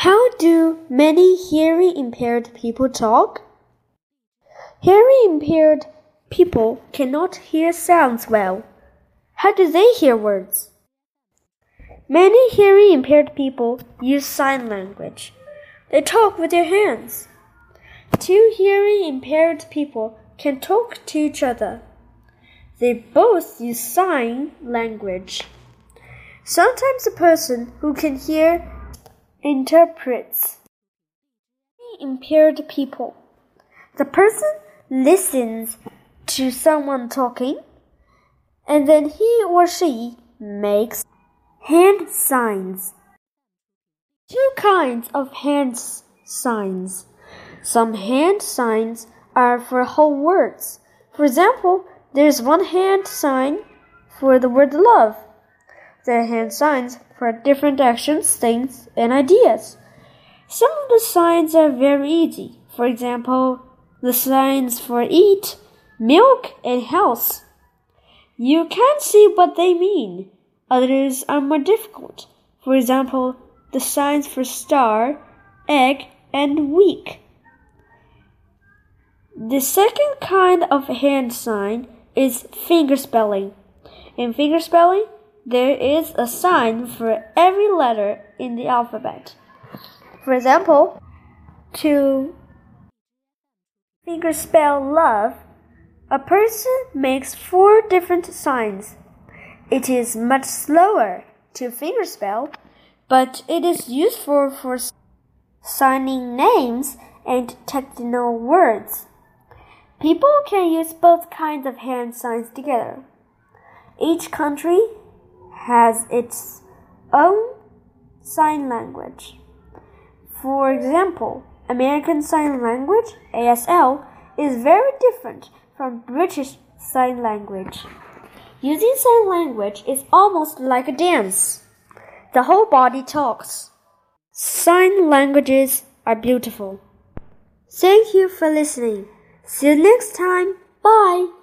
How do many hearing impaired people talk? Hearing impaired people cannot hear sounds well. How do they hear words? Many hearing impaired people use sign language. They talk with their hands. Two hearing impaired people can talk to each other. They both use sign language. Sometimes a person who can hear interprets. Impaired people. The person listens to someone talking and then he or she makes hand signs. Two kinds of hand signs. Some hand signs are for whole words. For example, there's one hand sign for the word love. There are hand signs for different actions, things, and ideas. Some of the signs are very easy. For example, the signs for eat, milk, and house. You can see what they mean. Others are more difficult. For example, the signs for star, egg, and week. The second kind of hand sign is finger spelling. In finger spelling, there is a sign for every letter in the alphabet. For example, to fingerspell love, a person makes four different signs. It is much slower to fingerspell, but it is useful for signing names and technical words. People can use both kinds of hand signs together. Each country has its own sign language. For example, American Sign Language, ASL, is very different from British Sign Language. Using sign language is almost like a dance. The whole body talks. Sign languages are beautiful. Thank you for listening. See you next time. Bye.